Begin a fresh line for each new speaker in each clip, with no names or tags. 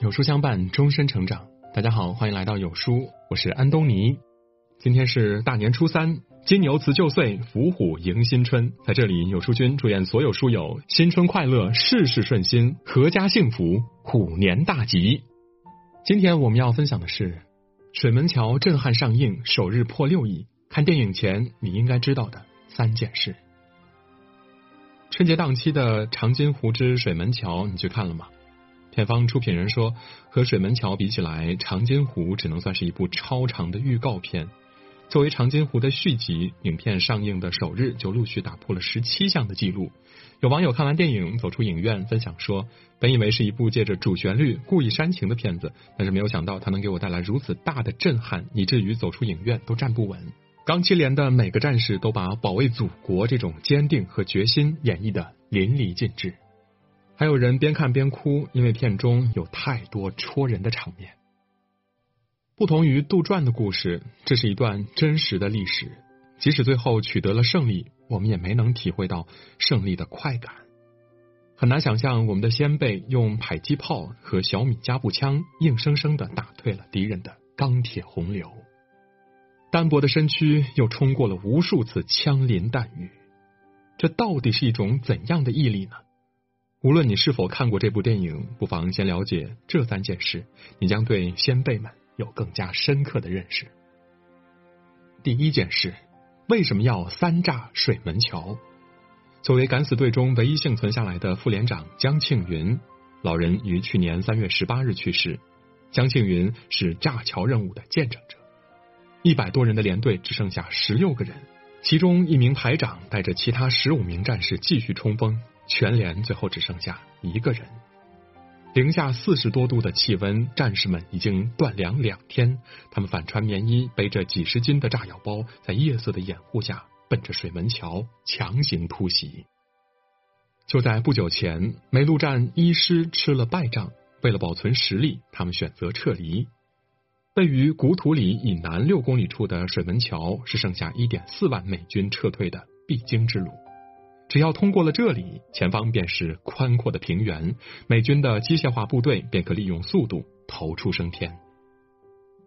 有书相伴，终身成长。大家好，欢迎来到有书，我是安东尼。今天是大年初三，金牛辞旧岁，伏虎迎新春。在这里，有书君祝愿所有书友新春快乐，事事顺心，阖家幸福，虎年大吉。今天我们要分享的是《水门桥》震撼上映，首日破六亿。看电影前你应该知道的三件事。春节档期的《长津湖之水门桥》，你去看了吗？片方出品人说，和《水门桥》比起来，《长津湖》只能算是一部超长的预告片。作为《长津湖》的续集，影片上映的首日就陆续打破了十七项的记录。有网友看完电影走出影院，分享说：“本以为是一部借着主旋律故意煽情的片子，但是没有想到它能给我带来如此大的震撼，以至于走出影院都站不稳。钢七连的每个战士都把保卫祖国这种坚定和决心演绎的淋漓尽致。”还有人边看边哭，因为片中有太多戳人的场面。不同于杜撰的故事，这是一段真实的历史。即使最后取得了胜利，我们也没能体会到胜利的快感。很难想象我们的先辈用迫击炮和小米加步枪，硬生生的打退了敌人的钢铁洪流。单薄的身躯又冲过了无数次枪林弹雨，这到底是一种怎样的毅力呢？无论你是否看过这部电影，不妨先了解这三件事，你将对先辈们有更加深刻的认识。第一件事，为什么要三炸水门桥？作为敢死队中唯一幸存下来的副连长江庆云，老人于去年三月十八日去世。江庆云是炸桥任务的见证者，一百多人的连队只剩下十六个人，其中一名排长带着其他十五名战士继续冲锋。全连最后只剩下一个人，零下四十多度的气温，战士们已经断粮两天。他们反穿棉衣，背着几十斤的炸药包，在夜色的掩护下，奔着水门桥强行突袭。就在不久前，梅鹿站一师吃了败仗，为了保存实力，他们选择撤离。位于古土里以南六公里处的水门桥，是剩下一点四万美军撤退的必经之路。只要通过了这里，前方便是宽阔的平原，美军的机械化部队便可利用速度逃出升天。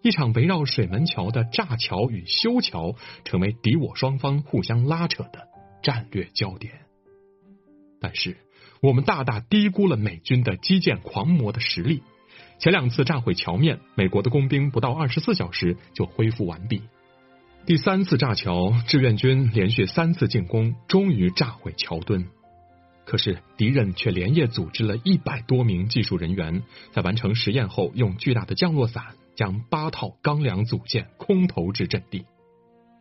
一场围绕水门桥的炸桥与修桥，成为敌我双方互相拉扯的战略焦点。但是，我们大大低估了美军的基建狂魔的实力。前两次炸毁桥面，美国的工兵不到二十四小时就恢复完毕。第三次炸桥，志愿军连续三次进攻，终于炸毁桥墩。可是敌人却连夜组织了一百多名技术人员，在完成实验后，用巨大的降落伞将八套钢梁组件空投至阵地。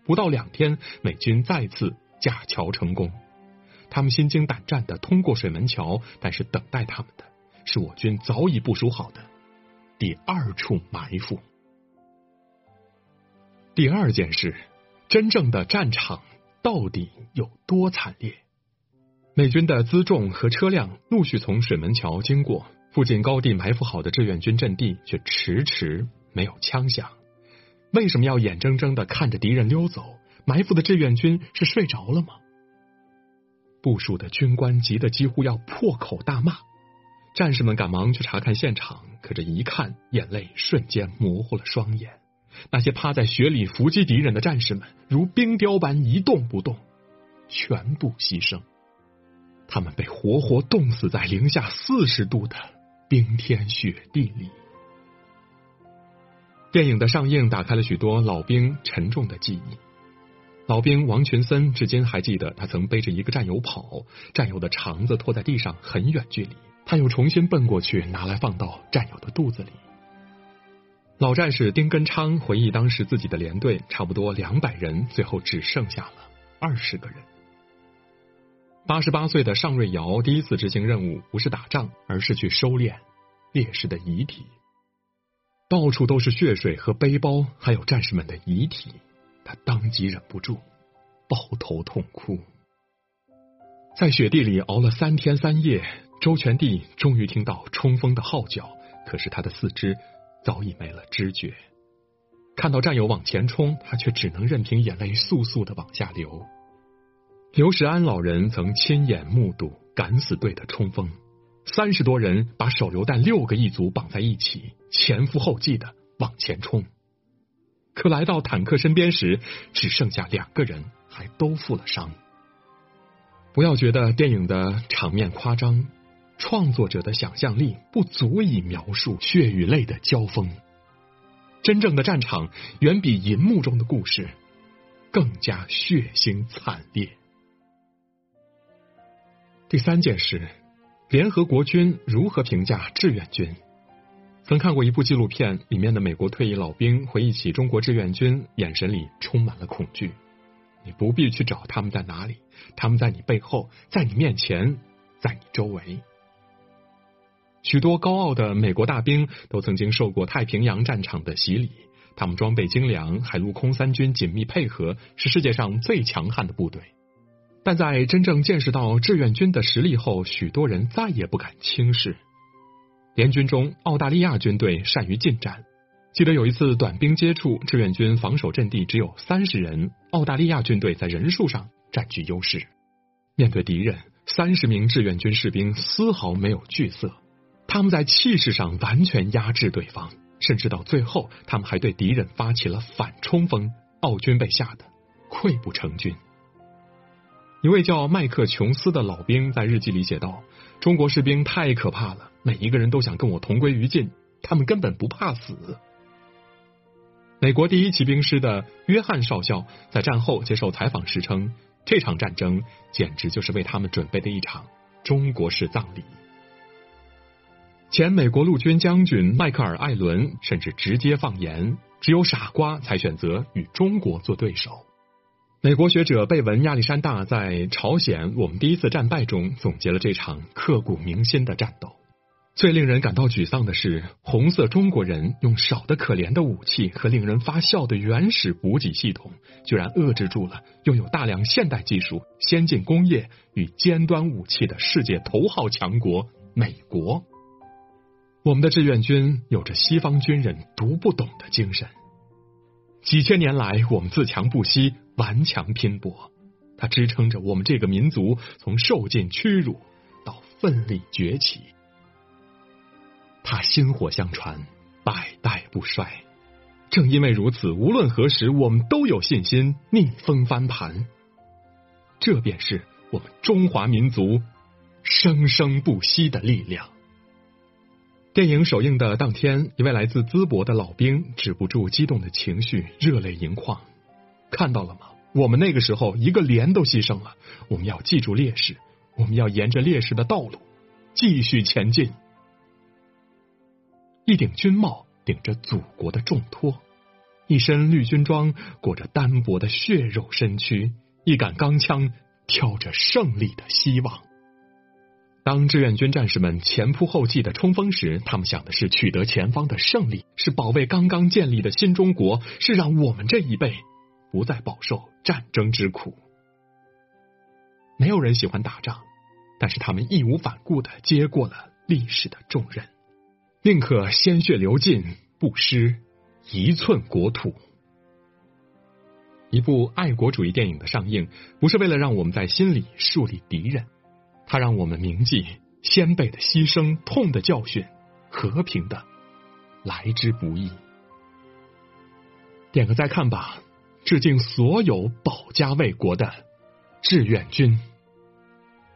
不到两天，美军再次架桥成功。他们心惊胆战的通过水门桥，但是等待他们的是我军早已部署好的第二处埋伏。第二件事，真正的战场到底有多惨烈？美军的辎重和车辆陆续从水门桥经过，附近高地埋伏好的志愿军阵地却迟迟没有枪响。为什么要眼睁睁的看着敌人溜走？埋伏的志愿军是睡着了吗？部署的军官急得几乎要破口大骂。战士们赶忙去查看现场，可这一看，眼泪瞬间模糊了双眼。那些趴在雪里伏击敌人的战士们，如冰雕般一动不动，全部牺牲。他们被活活冻死在零下四十度的冰天雪地里。电影的上映打开了许多老兵沉重的记忆。老兵王群森至今还记得，他曾背着一个战友跑，战友的肠子拖在地上很远距离，他又重新奔过去，拿来放到战友的肚子里。老战士丁根昌回忆，当时自己的连队差不多两百人，最后只剩下了二十个人。八十八岁的尚瑞瑶第一次执行任务，不是打仗，而是去收敛烈士的遗体。到处都是血水和背包，还有战士们的遗体，他当即忍不住抱头痛哭。在雪地里熬了三天三夜，周全帝终于听到冲锋的号角，可是他的四肢。早已没了知觉，看到战友往前冲，他却只能任凭眼泪簌簌的往下流。刘石安老人曾亲眼目睹敢死队的冲锋，三十多人把手榴弹六个一组绑在一起，前赴后继的往前冲。可来到坦克身边时，只剩下两个人，还都负了伤。不要觉得电影的场面夸张，创作者的想象力不足以描述血与泪的交锋。真正的战场远比银幕中的故事更加血腥惨烈。第三件事。联合国军如何评价志愿军？曾看过一部纪录片，里面的美国退役老兵回忆起中国志愿军，眼神里充满了恐惧。你不必去找他们在哪里，他们在你背后，在你面前，在你周围。许多高傲的美国大兵都曾经受过太平洋战场的洗礼，他们装备精良，海陆空三军紧密配合，是世界上最强悍的部队。但在真正见识到志愿军的实力后，许多人再也不敢轻视。联军中，澳大利亚军队善于近战。记得有一次短兵接触，志愿军防守阵地只有三十人，澳大利亚军队在人数上占据优势。面对敌人，三十名志愿军士兵丝毫没有惧色，他们在气势上完全压制对方，甚至到最后，他们还对敌人发起了反冲锋。澳军被吓得溃不成军。一位叫麦克琼斯的老兵在日记里写道：“中国士兵太可怕了，每一个人都想跟我同归于尽，他们根本不怕死。”美国第一骑兵师的约翰少校在战后接受采访时称：“这场战争简直就是为他们准备的一场中国式葬礼。”前美国陆军将军迈克尔·艾伦甚至直接放言：“只有傻瓜才选择与中国做对手。”美国学者贝文亚历山大在朝鲜我们第一次战败中总结了这场刻骨铭心的战斗。最令人感到沮丧的是，红色中国人用少得可怜的武器和令人发笑的原始补给系统，居然遏制住了拥有大量现代技术、先进工业与尖端武器的世界头号强国美国。我们的志愿军有着西方军人读不懂的精神。几千年来，我们自强不息，顽强拼搏，它支撑着我们这个民族从受尽屈辱到奋力崛起。它薪火相传，百代不衰。正因为如此，无论何时，我们都有信心逆风翻盘。这便是我们中华民族生生不息的力量。电影首映的当天，一位来自淄博的老兵止不住激动的情绪，热泪盈眶。看到了吗？我们那个时候一个连都牺牲了。我们要记住烈士，我们要沿着烈士的道路继续前进。一顶军帽顶着祖国的重托，一身绿军装裹着单薄的血肉身躯，一杆钢枪挑着胜利的希望。当志愿军战士们前仆后继的冲锋时，他们想的是取得前方的胜利，是保卫刚刚建立的新中国，是让我们这一辈不再饱受战争之苦。没有人喜欢打仗，但是他们义无反顾的接过了历史的重任，宁可鲜血流尽，不失一寸国土。一部爱国主义电影的上映，不是为了让我们在心里树立敌人。它让我们铭记先辈的牺牲、痛的教训、和平的来之不易。点个再看吧，致敬所有保家卫国的志愿军，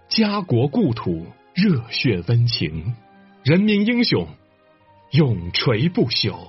家国故土热血温情，人民英雄永垂不朽。